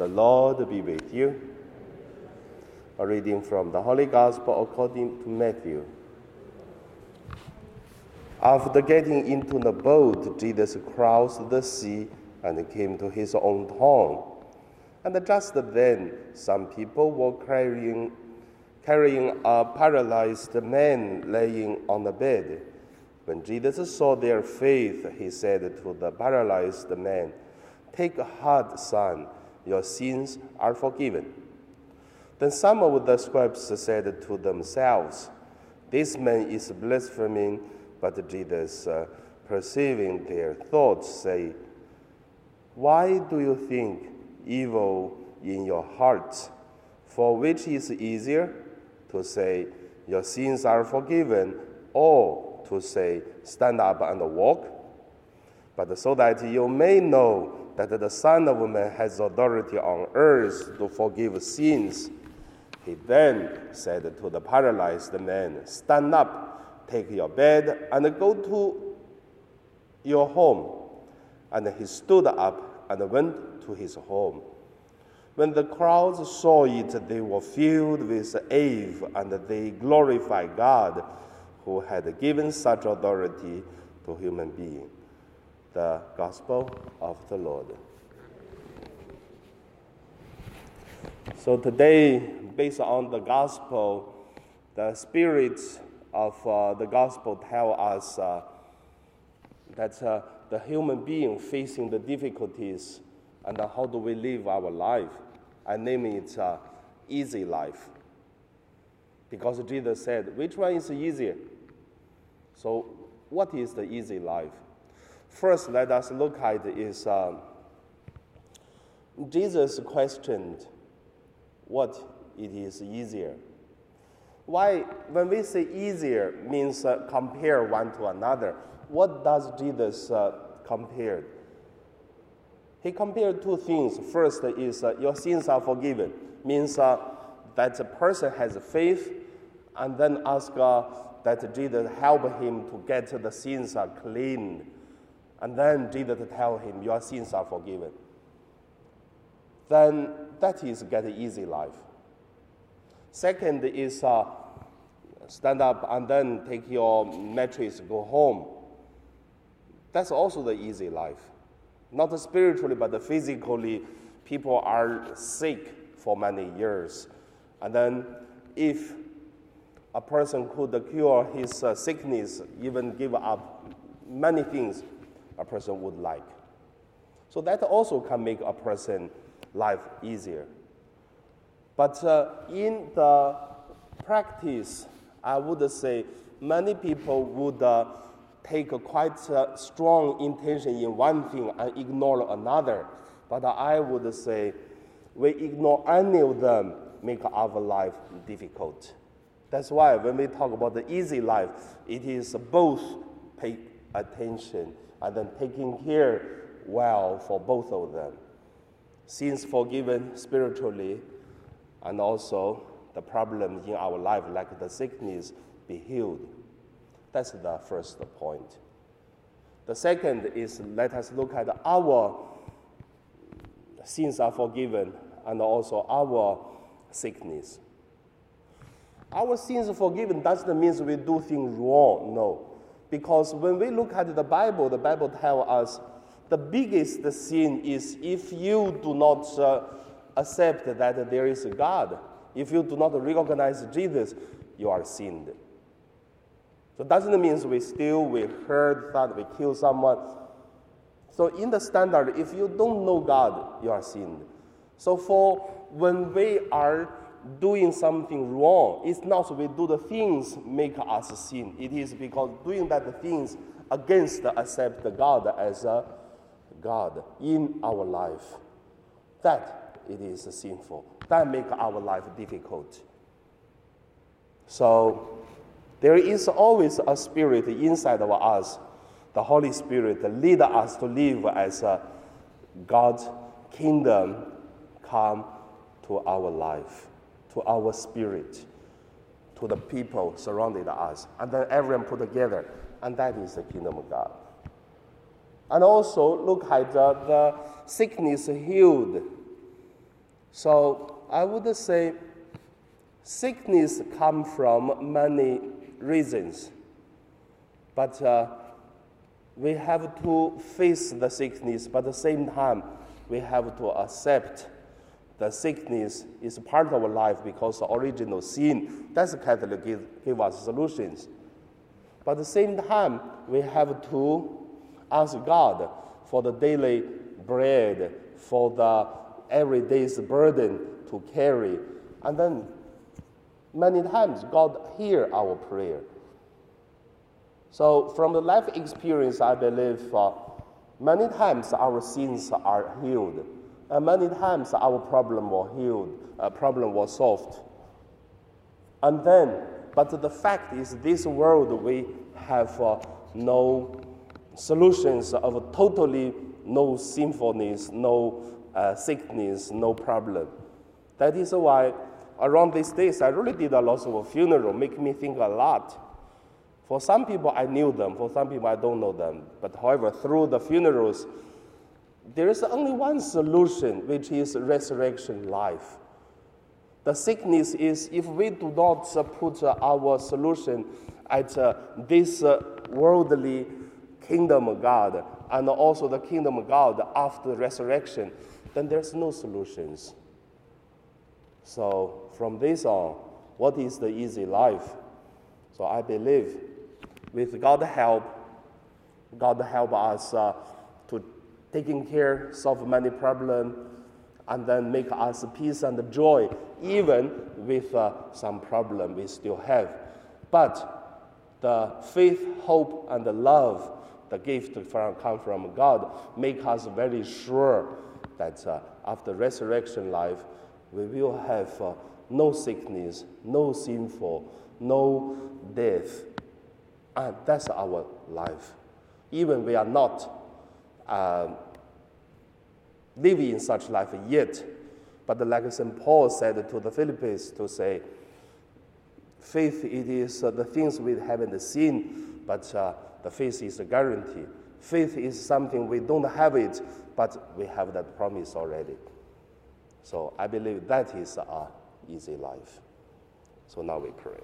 The Lord be with you. A reading from the Holy Gospel according to Matthew. After getting into the boat, Jesus crossed the sea and came to his own town. And just then, some people were carrying, carrying a paralyzed man laying on the bed. When Jesus saw their faith, he said to the paralyzed man, Take heart, son, your sins are forgiven. Then some of the scribes said to themselves, This man is blaspheming. But Jesus, uh, perceiving their thoughts, say, Why do you think evil in your hearts? For which is easier to say, Your sins are forgiven, or to say, Stand up and walk? But so that you may know that the Son of Man has authority on earth to forgive sins. He then said to the paralyzed man, Stand up Take your bed and go to your home. And he stood up and went to his home. When the crowds saw it, they were filled with awe and they glorified God who had given such authority to human beings. The Gospel of the Lord. So today, based on the Gospel, the Spirit of uh, the gospel tell us uh, that uh, the human being facing the difficulties and how do we live our life. I name it uh, easy life. Because Jesus said, which one is easier? So, what is the easy life? First, let us look at is uh, Jesus questioned what it is easier why, when we say easier, means uh, compare one to another. What does Jesus uh, compare? He compared two things. First is uh, your sins are forgiven, means uh, that a person has faith, and then ask uh, that Jesus help him to get the sins cleaned, and then Jesus tell him your sins are forgiven. Then that is get easy life. Second is uh, stand up and then take your mattress, go home. That's also the easy life. Not spiritually, but physically, people are sick for many years. And then, if a person could cure his uh, sickness, even give up many things a person would like. So that also can make a person life easier. But uh, in the practice, I would say many people would uh, take a quite uh, strong intention in one thing and ignore another. But I would say we ignore any of them make our life difficult. That's why when we talk about the easy life, it is both attention and then taking care well for both of them. Sins forgiven spiritually and also the problem in our life, like the sickness, be healed. That's the first point. The second is let us look at our sins are forgiven and also our sickness. Our sins forgiven doesn't mean we do things wrong, no. Because when we look at the Bible, the Bible tells us the biggest sin is if you do not uh, accept that there is a God if you do not recognize Jesus, you are sinned. So doesn't mean we steal, we hurt, that we kill someone. So in the standard, if you don't know God, you are sinned. So for when we are doing something wrong, it's not we do the things make us sin. It is because doing that things against accept God as a God in our life. That it is sinful that make our life difficult. So there is always a spirit inside of us, the Holy Spirit, lead us to live as a God's kingdom come to our life, to our spirit, to the people surrounding us, and then everyone put together, and that is the kingdom of God. And also look at the, the sickness healed. So I would say sickness come from many reasons, but uh, we have to face the sickness, but at the same time, we have to accept the sickness is part of our life because the original sin. That's Catholic give, give us solutions. But at the same time, we have to ask God for the daily bread, for the everyday's burden to carry. And then many times God hear our prayer. So from the life experience, I believe uh, many times our sins are healed. And many times our problem was healed, problem was solved. And then, but the fact is, this world we have uh, no solutions of totally no sinfulness, no uh, sickness, no problem. That is why around these days I really did a lot of funeral, make me think a lot. For some people I knew them, for some people I don't know them. But however, through the funerals, there is only one solution, which is resurrection life. The sickness is if we do not put our solution at uh, this uh, worldly kingdom of God and also the kingdom of God after resurrection, then there's no solutions. So from this on, what is the easy life? So I believe with God's help, God help us uh, taking care, solve many problems, and then make us peace and joy, even with uh, some problem we still have. But the faith, hope, and the love, the gift from, come from God, make us very sure that uh, after resurrection life, we will have uh, no sickness, no sinful, no death. And that's our life. Even we are not uh, living in such life yet. But like St. Paul said to the Philippians to say, faith it is uh, the things we haven't seen, but uh, the faith is a guarantee. Faith is something we don't have it, but we have that promise already. So I believe that is our easy life. So now we pray.